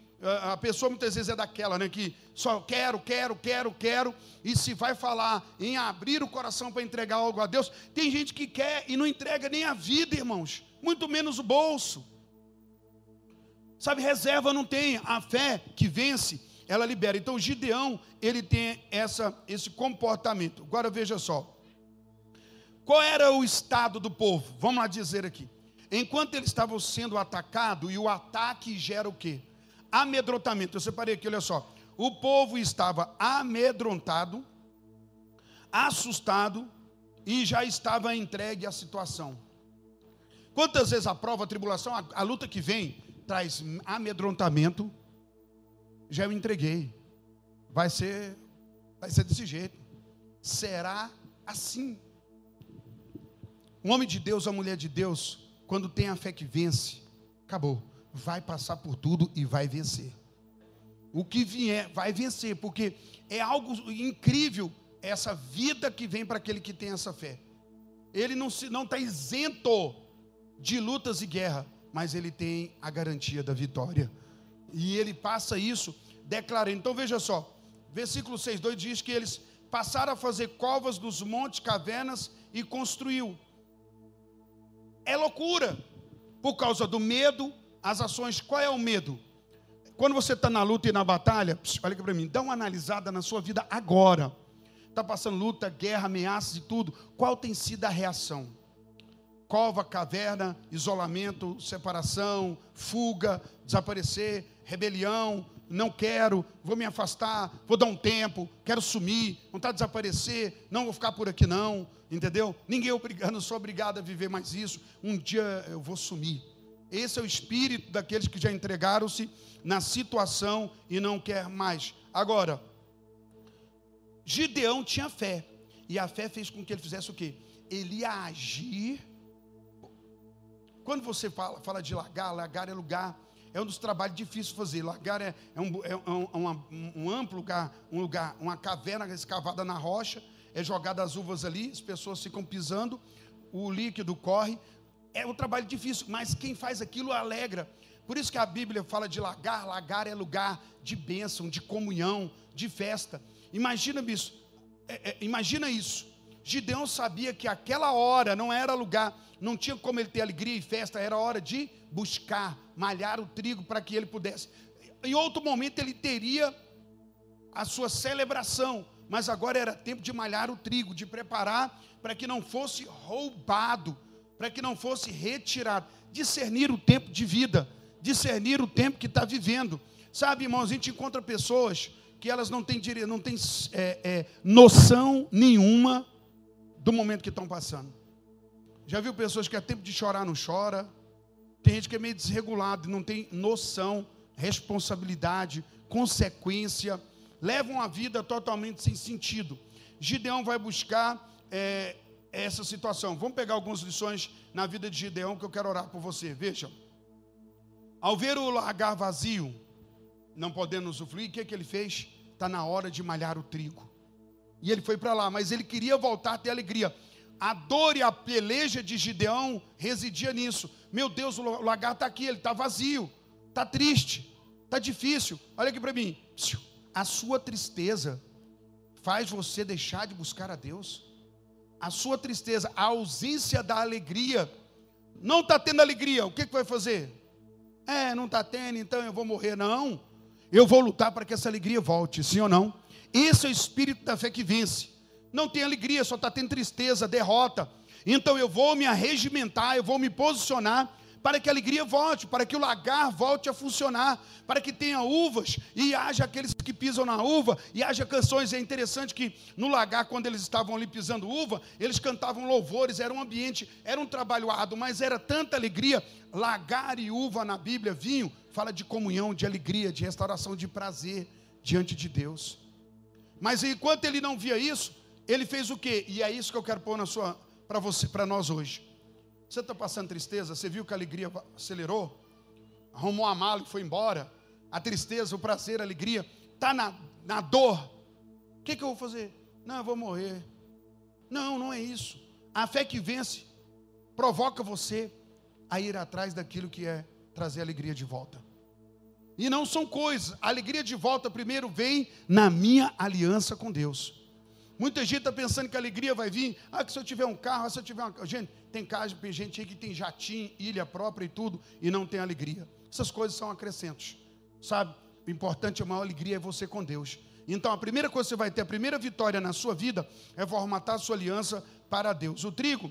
a pessoa muitas vezes é daquela, né, que só quero, quero, quero, quero, e se vai falar em abrir o coração para entregar algo a Deus, tem gente que quer e não entrega nem a vida, irmãos, muito menos o bolso. Sabe, reserva não tem, a fé que vence, ela libera. Então, Gideão, ele tem essa, esse comportamento. Agora veja só. Qual era o estado do povo? Vamos lá dizer aqui. Enquanto eles estavam sendo atacados, e o ataque gera o quê? amedrontamento. Eu separei aqui, olha só. O povo estava amedrontado, assustado e já estava entregue à situação. Quantas vezes a prova, a tribulação, a, a luta que vem traz amedrontamento? Já eu entreguei. Vai ser, vai ser desse jeito. Será assim. Um homem de Deus, a mulher de Deus, quando tem a fé que vence, acabou vai passar por tudo e vai vencer. O que vier, vai vencer, porque é algo incrível essa vida que vem para aquele que tem essa fé. Ele não está não tá isento de lutas e guerra, mas ele tem a garantia da vitória. E ele passa isso declarando. Então veja só, versículo 6, 2 diz que eles passaram a fazer covas dos montes, cavernas e construiu. É loucura, por causa do medo, as ações, qual é o medo? Quando você está na luta e na batalha, olha aqui para mim, dá uma analisada na sua vida agora. Está passando luta, guerra, ameaças e tudo. Qual tem sido a reação? Cova, caverna, isolamento, separação, fuga, desaparecer, rebelião, não quero, vou me afastar, vou dar um tempo, quero sumir, vontade de desaparecer, não vou ficar por aqui não, entendeu? Ninguém é obrigado, não sou obrigado a viver mais isso. Um dia eu vou sumir. Esse é o espírito daqueles que já entregaram-se na situação e não quer mais. Agora, Gideão tinha fé. E a fé fez com que ele fizesse o quê? Ele ia agir. Quando você fala, fala de lagar, lagar é lugar, é um dos trabalhos difíceis de fazer. Lagar é, é, um, é um, um, um, amplo lugar, um lugar, uma caverna escavada na rocha, é jogada as uvas ali, as pessoas ficam pisando, o líquido corre, é um trabalho difícil, mas quem faz aquilo alegra. Por isso que a Bíblia fala de lagar, lagar é lugar de bênção, de comunhão, de festa. Imagina isso, é, é, imagina isso. Gideão sabia que aquela hora não era lugar, não tinha como ele ter alegria e festa, era hora de buscar, malhar o trigo para que ele pudesse. Em outro momento ele teria a sua celebração, mas agora era tempo de malhar o trigo, de preparar para que não fosse roubado para que não fosse retirado. Discernir o tempo de vida, discernir o tempo que está vivendo. Sabe, irmãos, a gente encontra pessoas que elas não têm, não têm é, é, noção nenhuma do momento que estão passando. Já viu pessoas que é tempo de chorar, não chora. Tem gente que é meio desregulado, não tem noção, responsabilidade, consequência, levam a vida totalmente sem sentido. Gideão vai buscar é, essa situação. Vamos pegar algumas lições na vida de Gideão que eu quero orar por você. Veja. Ao ver o lagar vazio, não podendo usufruir, o que, é que ele fez? Está na hora de malhar o trigo. E ele foi para lá, mas ele queria voltar a ter alegria. A dor e a peleja de Gideão residia nisso. Meu Deus, o lagar está aqui, ele está vazio, está triste, está difícil. Olha aqui para mim. A sua tristeza faz você deixar de buscar a Deus a sua tristeza, a ausência da alegria, não está tendo alegria, o que, que vai fazer? É, não está tendo, então eu vou morrer. Não, eu vou lutar para que essa alegria volte, sim ou não? Esse é o espírito da fé que vence. Não tem alegria, só está tendo tristeza, derrota. Então eu vou me arregimentar, eu vou me posicionar para que a alegria volte, para que o lagar volte a funcionar, para que tenha uvas e haja aqueles que pisam na uva e haja canções. É interessante que no lagar, quando eles estavam ali pisando uva, eles cantavam louvores, era um ambiente, era um trabalho árduo, mas era tanta alegria. Lagar e uva na Bíblia, vinho, fala de comunhão, de alegria, de restauração, de prazer diante de Deus. Mas enquanto ele não via isso, ele fez o quê? E é isso que eu quero pôr na sua para você, para nós hoje. Você está passando tristeza? Você viu que a alegria acelerou? Arrumou a mala e foi embora. A tristeza, o prazer, a alegria, está na, na dor. O que, que eu vou fazer? Não, eu vou morrer. Não, não é isso. A fé que vence provoca você a ir atrás daquilo que é trazer alegria de volta. E não são coisas. A alegria de volta primeiro vem na minha aliança com Deus. Muita gente está pensando que a alegria vai vir. Ah, que se eu tiver um carro, se eu tiver uma. Gente, tem casa, tem gente aí que tem jatinho, ilha própria e tudo, e não tem alegria. Essas coisas são acrescentos. Sabe? O importante, a maior alegria é você com Deus. Então, a primeira coisa que você vai ter, a primeira vitória na sua vida, é formatar a sua aliança para Deus. O trigo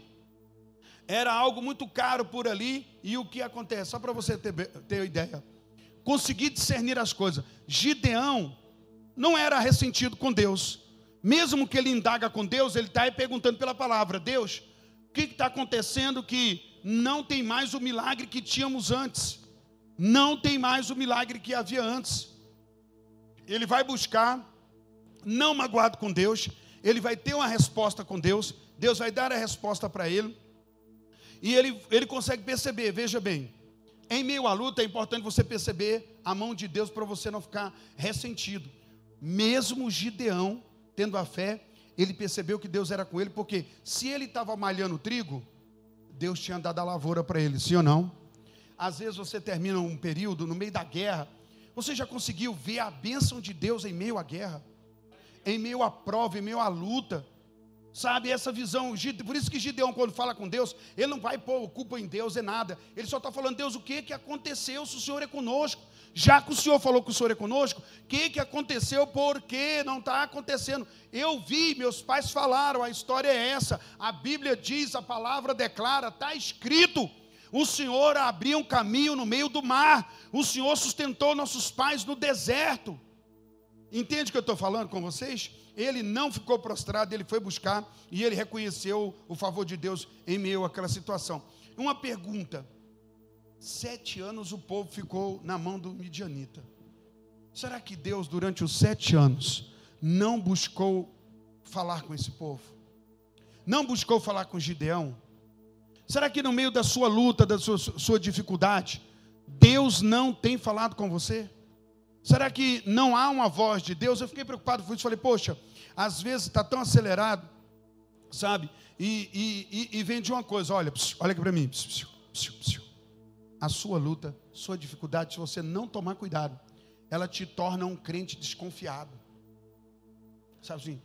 era algo muito caro por ali, e o que acontece? Só para você ter, ter ideia. Conseguir discernir as coisas. Gideão não era ressentido com Deus mesmo que ele indaga com Deus, ele está aí perguntando pela palavra: Deus, o que está acontecendo que não tem mais o milagre que tínhamos antes? Não tem mais o milagre que havia antes. Ele vai buscar, não magoado com Deus, ele vai ter uma resposta com Deus, Deus vai dar a resposta para ele, e ele, ele consegue perceber, veja bem, em meio à luta é importante você perceber a mão de Deus para você não ficar ressentido. Mesmo Gideão tendo a fé, ele percebeu que Deus era com ele, porque se ele estava malhando trigo, Deus tinha dado a lavoura para ele, sim ou não? Às vezes você termina um período no meio da guerra, você já conseguiu ver a bênção de Deus em meio à guerra, em meio à prova, em meio à luta, sabe? Essa visão, por isso que Gideão, quando fala com Deus, ele não vai pôr culpa em Deus, é nada, ele só está falando, Deus, o que, que aconteceu se o Senhor é conosco? Já que o Senhor falou que o Senhor é conosco, o que, que aconteceu? Por que não está acontecendo? Eu vi, meus pais falaram, a história é essa. A Bíblia diz, a palavra declara, está escrito. O Senhor abriu um caminho no meio do mar. O Senhor sustentou nossos pais no deserto. Entende o que eu estou falando com vocês? Ele não ficou prostrado, ele foi buscar e ele reconheceu o favor de Deus em meio àquela situação. Uma pergunta: Sete anos o povo ficou na mão do midianita. Será que Deus, durante os sete anos, não buscou falar com esse povo? Não buscou falar com Gideão? Será que no meio da sua luta, da sua, sua dificuldade, Deus não tem falado com você? Será que não há uma voz de Deus? Eu fiquei preocupado com isso. Falei, poxa, às vezes está tão acelerado, sabe? E, e, e, vem de uma coisa: olha, olha aqui para mim. A sua luta, sua dificuldade, se você não tomar cuidado, ela te torna um crente desconfiado. Sabe assim?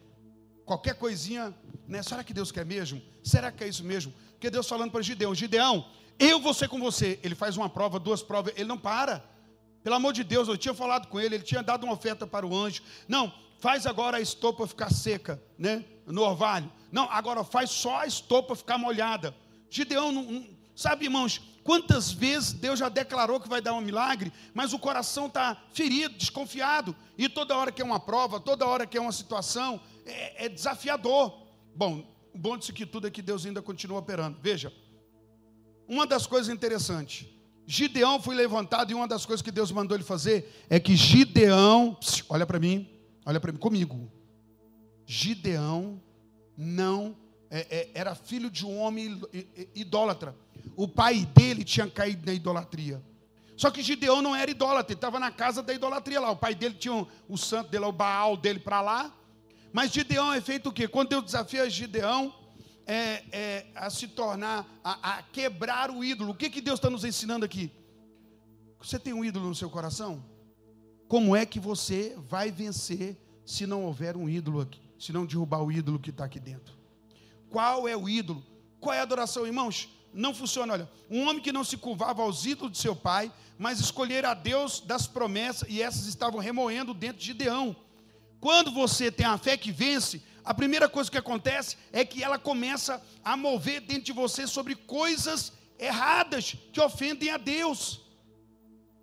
Qualquer coisinha, né? Será que Deus quer mesmo? Será que é isso mesmo? Porque Deus falando para Gideão: Gideão, eu vou ser com você. Ele faz uma prova, duas provas, ele não para. Pelo amor de Deus, eu tinha falado com ele, ele tinha dado uma oferta para o anjo. Não, faz agora a estopa ficar seca, né? No orvalho. Não, agora faz só a estopa ficar molhada. Gideão, não, não, sabe, irmãos, Quantas vezes Deus já declarou que vai dar um milagre, mas o coração está ferido, desconfiado, e toda hora que é uma prova, toda hora que é uma situação, é, é desafiador. Bom, o bom disso que tudo é que Deus ainda continua operando. Veja, uma das coisas interessantes, Gideão foi levantado e uma das coisas que Deus mandou ele fazer é que Gideão, olha para mim, olha para mim, comigo. Gideão não é, é, era filho de um homem idólatra o pai dele tinha caído na idolatria. Só que Gideão não era idólatra, ele estava na casa da idolatria lá. O pai dele tinha o santo dele, o Baal dele para lá. Mas Gideão é feito o quê? Quando Deus desafia Gideão é, é, a se tornar, a, a, quebrar o ídolo. O que, que Deus está nos ensinando aqui? Você tem um ídolo no seu coração? Como é que você vai vencer se não houver um ídolo aqui? Se não derrubar o ídolo que está aqui dentro? Qual é o ídolo? Qual é a adoração, irmãos? não funciona. Olha, um homem que não se curvava aos ídolos de seu pai, mas escolher a Deus das promessas, e essas estavam remoendo dentro de Gideão. Quando você tem a fé que vence, a primeira coisa que acontece é que ela começa a mover dentro de você sobre coisas erradas que ofendem a Deus.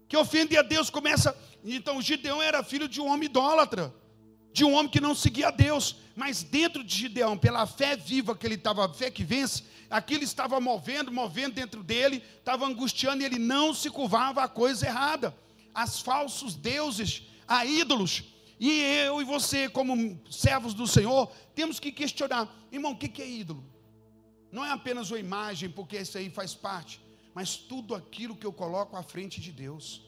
Que ofendem a Deus, começa. Então, Gideão era filho de um homem idólatra, de um homem que não seguia a Deus. Mas dentro de Gideão, pela fé viva que ele estava, fé que vence, aquilo estava movendo, movendo dentro dele, estava angustiando e ele não se curvava a coisa errada, as falsos deuses, a ídolos. E eu e você, como servos do Senhor, temos que questionar, irmão, o que é ídolo? Não é apenas uma imagem, porque isso aí faz parte, mas tudo aquilo que eu coloco à frente de Deus.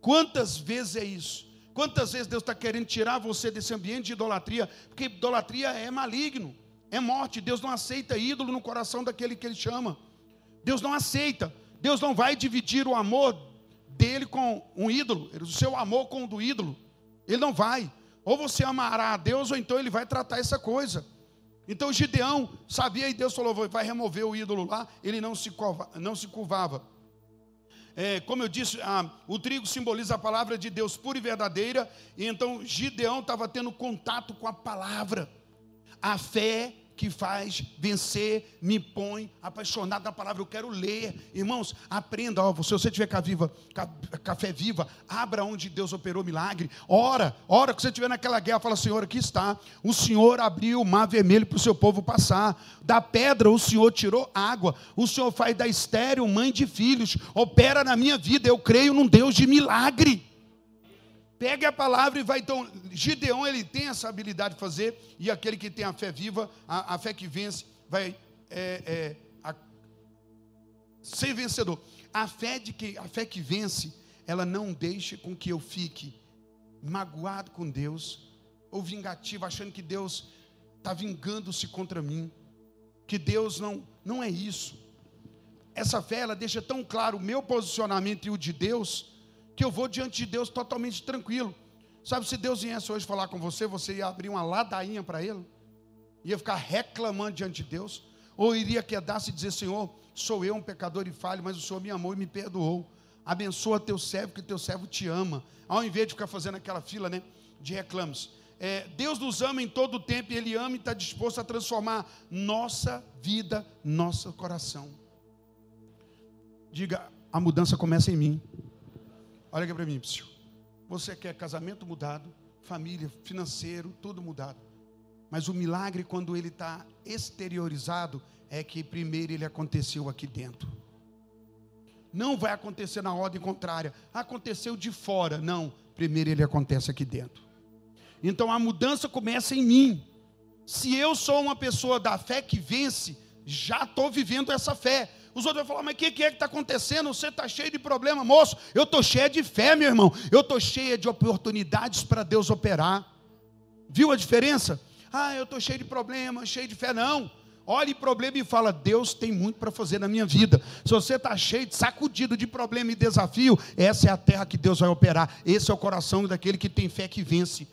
Quantas vezes é isso? Quantas vezes Deus está querendo tirar você desse ambiente de idolatria? Porque idolatria é maligno, é morte. Deus não aceita ídolo no coração daquele que Ele chama. Deus não aceita. Deus não vai dividir o amor dele com um ídolo, o seu amor com o do ídolo. Ele não vai. Ou você amará a Deus, ou então ele vai tratar essa coisa. Então Gideão sabia e Deus falou: vai remover o ídolo lá. Ele não se, não se curvava é, como eu disse, ah, o trigo simboliza a palavra de Deus pura e verdadeira, e então Gideão estava tendo contato com a palavra. A fé que faz vencer, me põe apaixonado na palavra. Eu quero ler, irmãos, aprenda. Ó, se você tiver café viva, abra onde Deus operou milagre. Ora, ora que você estiver naquela guerra, fala: Senhor, aqui está. O Senhor abriu o mar vermelho para o seu povo passar. Da pedra o Senhor tirou água. O Senhor faz da estéreo mãe de filhos. Opera na minha vida. Eu creio num Deus de milagre. Pegue a palavra e vai. Então, Gideão, ele tem essa habilidade de fazer, e aquele que tem a fé viva, a, a fé que vence, vai é, é, a, ser vencedor. A fé, de que, a fé que vence, ela não deixa com que eu fique magoado com Deus, ou vingativo, achando que Deus está vingando-se contra mim, que Deus não, não é isso. Essa fé, ela deixa tão claro o meu posicionamento e o de Deus que eu vou diante de Deus totalmente tranquilo. Sabe, se Deus viesse hoje falar com você, você ia abrir uma ladainha para Ele? Ia ficar reclamando diante de Deus? Ou iria quedar-se e dizer, Senhor, sou eu um pecador e falho, mas o Senhor me amou e me perdoou. Abençoa teu servo, que teu servo te ama. Ao invés de ficar fazendo aquela fila né, de reclamos. É, Deus nos ama em todo o tempo e Ele ama e está disposto a transformar nossa vida, nosso coração. Diga, a mudança começa em mim. Olha aqui para mim, psiu. Você quer casamento mudado, família, financeiro, tudo mudado. Mas o milagre, quando ele está exteriorizado, é que primeiro ele aconteceu aqui dentro. Não vai acontecer na ordem contrária. Aconteceu de fora. Não. Primeiro ele acontece aqui dentro. Então a mudança começa em mim. Se eu sou uma pessoa da fé que vence, já estou vivendo essa fé. Os outros vão falar, mas o que, que, é que está acontecendo? Você está cheio de problema, moço. Eu estou cheio de fé, meu irmão. Eu estou cheio de oportunidades para Deus operar. Viu a diferença? Ah, eu estou cheio de problema, cheio de fé. Não. Olhe problema e fala: Deus tem muito para fazer na minha vida. Se você está cheio, sacudido de problema e desafio, essa é a terra que Deus vai operar. Esse é o coração daquele que tem fé que vence.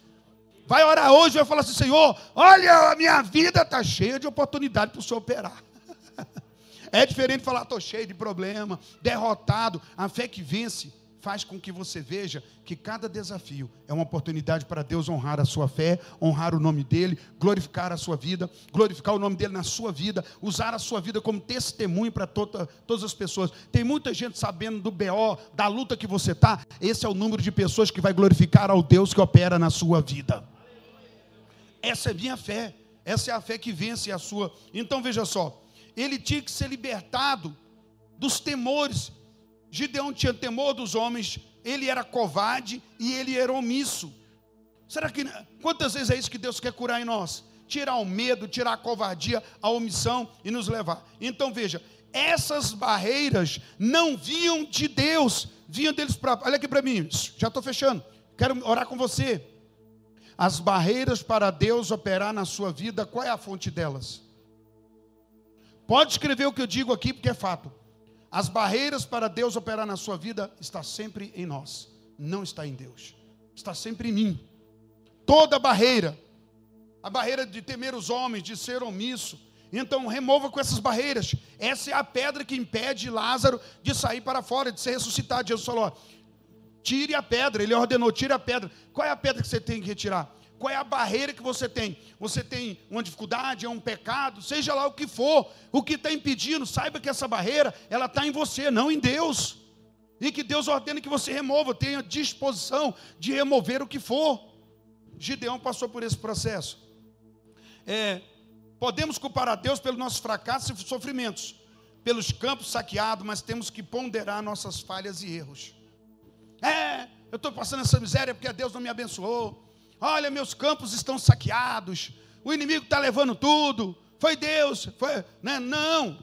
Vai orar hoje e vai falar assim: Senhor, olha, a minha vida está cheia de oportunidade para o Senhor operar. É diferente falar, estou cheio de problema, derrotado. A fé que vence faz com que você veja que cada desafio é uma oportunidade para Deus honrar a sua fé, honrar o nome dEle, glorificar a sua vida, glorificar o nome dEle na sua vida, usar a sua vida como testemunho para toda, todas as pessoas. Tem muita gente sabendo do BO, da luta que você está. Esse é o número de pessoas que vai glorificar ao Deus que opera na sua vida. Essa é minha fé. Essa é a fé que vence a sua. Então veja só, ele tinha que ser libertado dos temores. Gideão tinha temor dos homens, ele era covarde e ele era omisso. Será que quantas vezes é isso que Deus quer curar em nós? Tirar o medo, tirar a covardia, a omissão e nos levar. Então veja, essas barreiras não vinham de Deus, vinham deles próprios. Olha aqui para mim, já estou fechando. Quero orar com você. As barreiras para Deus operar na sua vida, qual é a fonte delas? Pode escrever o que eu digo aqui, porque é fato. As barreiras para Deus operar na sua vida está sempre em nós, não está em Deus. Está sempre em mim. Toda barreira, a barreira de temer os homens, de ser omisso, então remova com essas barreiras. Essa é a pedra que impede Lázaro de sair para fora, de ser ressuscitado. Jesus falou: tire a pedra. Ele ordenou: tire a pedra. Qual é a pedra que você tem que retirar? Qual é a barreira que você tem. Você tem uma dificuldade, é um pecado, seja lá o que for, o que está impedindo, saiba que essa barreira, ela está em você, não em Deus. E que Deus ordena que você remova, tenha disposição de remover o que for. Gideão passou por esse processo. É, podemos culpar a Deus pelos nossos fracassos e sofrimentos, pelos campos saqueados, mas temos que ponderar nossas falhas e erros. É, eu estou passando essa miséria porque Deus não me abençoou. Olha, meus campos estão saqueados. O inimigo está levando tudo. Foi Deus. Foi, né? Não.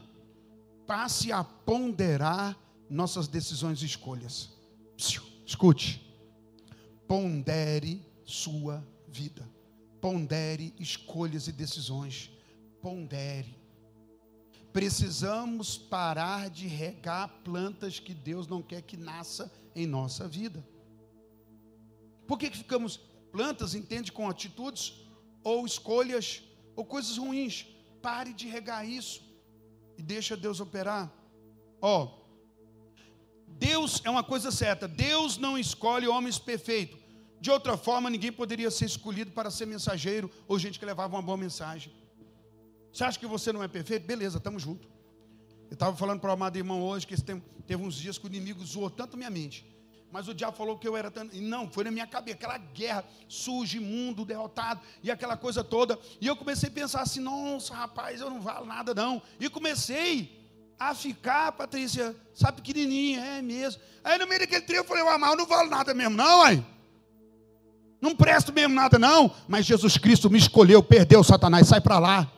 Passe a ponderar nossas decisões e escolhas. Escute. Pondere sua vida. Pondere escolhas e decisões. Pondere. Precisamos parar de regar plantas que Deus não quer que nasça em nossa vida. Por que, que ficamos plantas, entende, com atitudes ou escolhas ou coisas ruins? Pare de regar isso e deixa Deus operar. Ó, oh, Deus é uma coisa certa, Deus não escolhe homens perfeitos. De outra forma, ninguém poderia ser escolhido para ser mensageiro ou gente que levava uma boa mensagem. Você acha que você não é perfeito? Beleza, estamos juntos. Eu estava falando para o amado irmão hoje que teve uns dias que o inimigo zoou tanto minha mente. Mas o diabo falou que eu era tanto. Não, foi na minha cabeça, aquela guerra suja, imundo, derrotado, e aquela coisa toda. E eu comecei a pensar assim: nossa, rapaz, eu não valo nada, não. E comecei a ficar, Patrícia, sabe, pequenininha, é mesmo. Aí no meio daquele trio eu falei: mas eu não valo nada mesmo, não, aí. Não presto mesmo nada, não. Mas Jesus Cristo me escolheu, perdeu Satanás, sai para lá.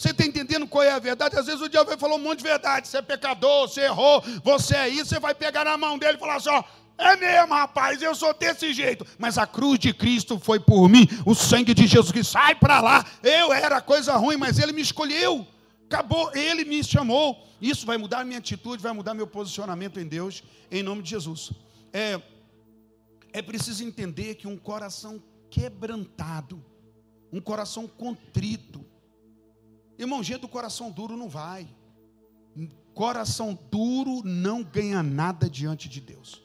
Você está entendendo qual é a verdade? Às vezes o diabo vai falar um monte de verdade. Você é pecador, você errou, você é isso. Você vai pegar na mão dele e falar assim: ó, é mesmo, rapaz, eu sou desse jeito. Mas a cruz de Cristo foi por mim, o sangue de Jesus que sai para lá. Eu era coisa ruim, mas ele me escolheu. Acabou, ele me chamou. Isso vai mudar minha atitude, vai mudar meu posicionamento em Deus, em nome de Jesus. É, é preciso entender que um coração quebrantado, um coração contrito, Irmão, gente do coração duro não vai. Coração duro não ganha nada diante de Deus.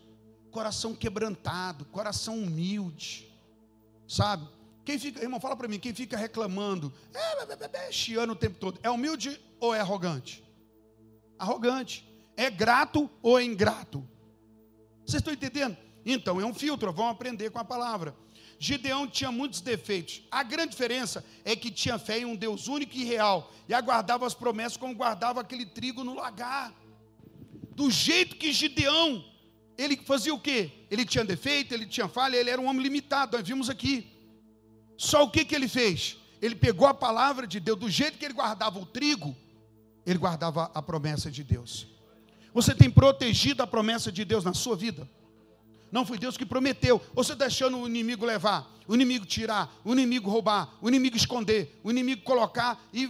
Coração quebrantado, coração humilde. Sabe? Quem fica, irmão, fala para mim, quem fica reclamando, é, chiando o tempo todo, é humilde ou é arrogante? Arrogante. É grato ou é ingrato? Vocês estão entendendo? Então, é um filtro, vamos aprender com a palavra. Gideão tinha muitos defeitos. A grande diferença é que tinha fé em um Deus único e real e aguardava as promessas como guardava aquele trigo no lagar. Do jeito que Gideão, ele fazia o quê? Ele tinha defeito, ele tinha falha, ele era um homem limitado, nós vimos aqui. Só o que, que ele fez? Ele pegou a palavra de Deus, do jeito que ele guardava o trigo, ele guardava a promessa de Deus. Você tem protegido a promessa de Deus na sua vida? Não foi Deus que prometeu. Você está deixando o inimigo levar, o inimigo tirar, o inimigo roubar, o inimigo esconder, o inimigo colocar. E,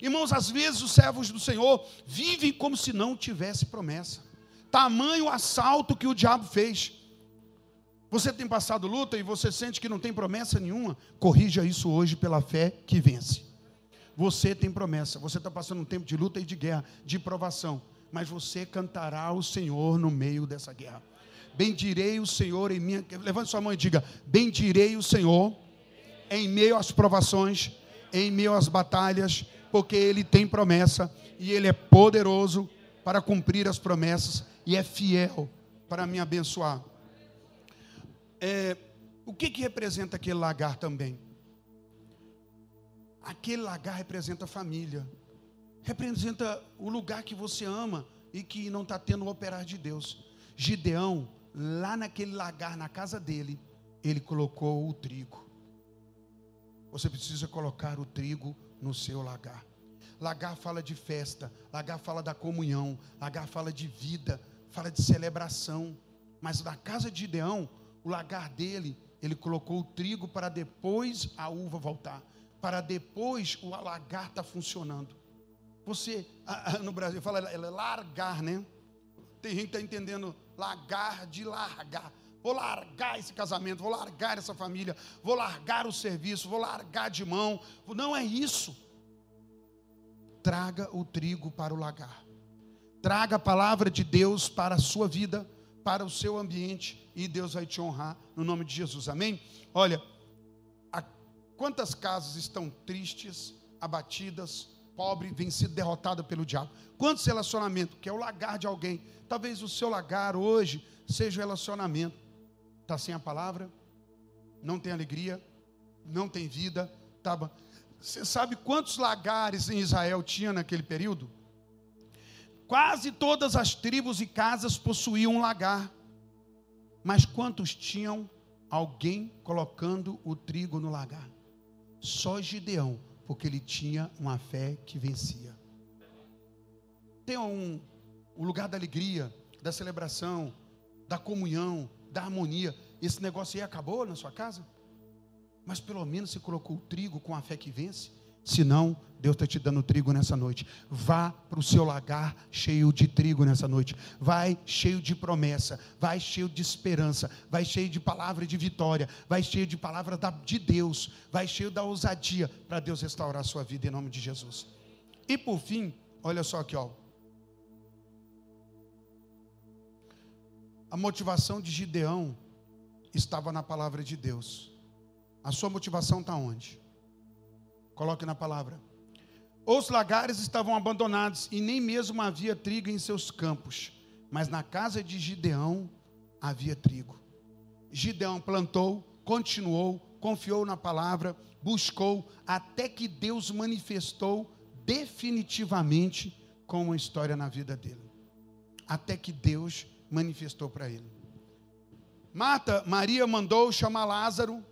irmãos, às vezes os servos do Senhor vivem como se não tivesse promessa. Tamanho assalto que o diabo fez. Você tem passado luta e você sente que não tem promessa nenhuma, corrija isso hoje pela fé que vence. Você tem promessa, você está passando um tempo de luta e de guerra, de provação, mas você cantará o Senhor no meio dessa guerra. Bendirei o Senhor em minha. Levante sua mão e diga: Bendirei o Senhor em meio às provações, em meio às batalhas, porque Ele tem promessa e Ele é poderoso para cumprir as promessas e é fiel para me abençoar. É, o que, que representa aquele lagar também? Aquele lagar representa a família, representa o lugar que você ama e que não está tendo o operar de Deus. Gideão lá naquele lagar, na casa dele, ele colocou o trigo. Você precisa colocar o trigo no seu lagar. Lagar fala de festa, lagar fala da comunhão, lagar fala de vida, fala de celebração. Mas na casa de Gideão, o lagar dele, ele colocou o trigo para depois a uva voltar, para depois o lagar tá funcionando. Você, no Brasil, fala largar, né? Tem gente que está entendendo largar de largar. Vou largar esse casamento, vou largar essa família, vou largar o serviço, vou largar de mão. Não é isso. Traga o trigo para o lagar. Traga a palavra de Deus para a sua vida, para o seu ambiente, e Deus vai te honrar no nome de Jesus. Amém? Olha, Quantas casas estão tristes, abatidas, pobres, vêm sido derrotadas pelo diabo? Quantos relacionamentos, que é o lagar de alguém? Talvez o seu lagar hoje seja o relacionamento. Está sem a palavra, não tem alegria, não tem vida. Tá... Você sabe quantos lagares em Israel tinha naquele período? Quase todas as tribos e casas possuíam um lagar. Mas quantos tinham alguém colocando o trigo no lagar? Só Gideão, porque ele tinha uma fé que vencia. Tem um, um lugar da alegria, da celebração, da comunhão, da harmonia. Esse negócio aí acabou na sua casa? Mas pelo menos você colocou o trigo com a fé que vence? Se não, Deus está te dando trigo nessa noite. Vá para o seu lagar cheio de trigo nessa noite. Vai cheio de promessa. Vai cheio de esperança. Vai cheio de palavra de vitória. Vai cheio de palavra de Deus. Vai cheio da ousadia para Deus restaurar a sua vida em nome de Jesus. E por fim, olha só aqui, ó. A motivação de Gideão estava na palavra de Deus. A sua motivação está onde? Coloque na palavra. Os lagares estavam abandonados e nem mesmo havia trigo em seus campos, mas na casa de Gideão havia trigo. Gideão plantou, continuou, confiou na palavra, buscou, até que Deus manifestou definitivamente com uma história na vida dele. Até que Deus manifestou para ele. Marta, Maria mandou chamar Lázaro,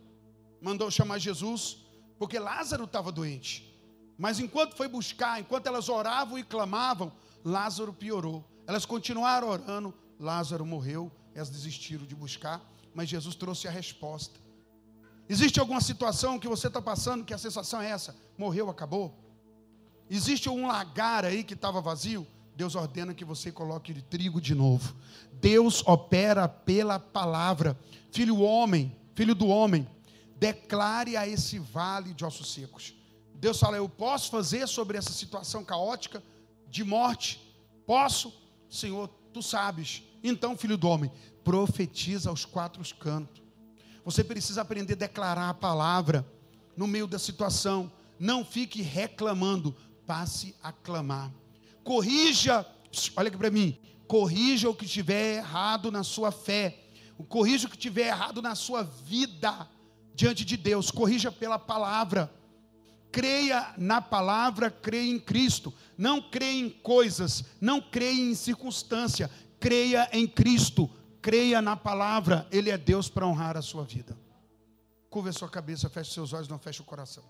mandou chamar Jesus, porque Lázaro estava doente. Mas enquanto foi buscar, enquanto elas oravam e clamavam, Lázaro piorou. Elas continuaram orando, Lázaro morreu, elas desistiram de buscar, mas Jesus trouxe a resposta. Existe alguma situação que você está passando que a sensação é essa? Morreu, acabou? Existe um lagar aí que estava vazio? Deus ordena que você coloque de trigo de novo. Deus opera pela palavra. Filho homem, filho do homem, declare a esse vale de ossos secos. Deus fala: Eu posso fazer sobre essa situação caótica de morte? Posso? Senhor, tu sabes. Então, filho do homem, profetiza aos quatro cantos. Você precisa aprender a declarar a palavra no meio da situação. Não fique reclamando, passe a clamar. Corrija, olha aqui para mim, corrija o que tiver errado na sua fé. Corrija o que tiver errado na sua vida diante de Deus, corrija pela palavra. Creia na palavra, creia em Cristo. Não creia em coisas, não creia em circunstância, creia em Cristo. Creia na palavra, Ele é Deus para honrar a sua vida. Curva a sua cabeça, feche seus olhos, não feche o coração.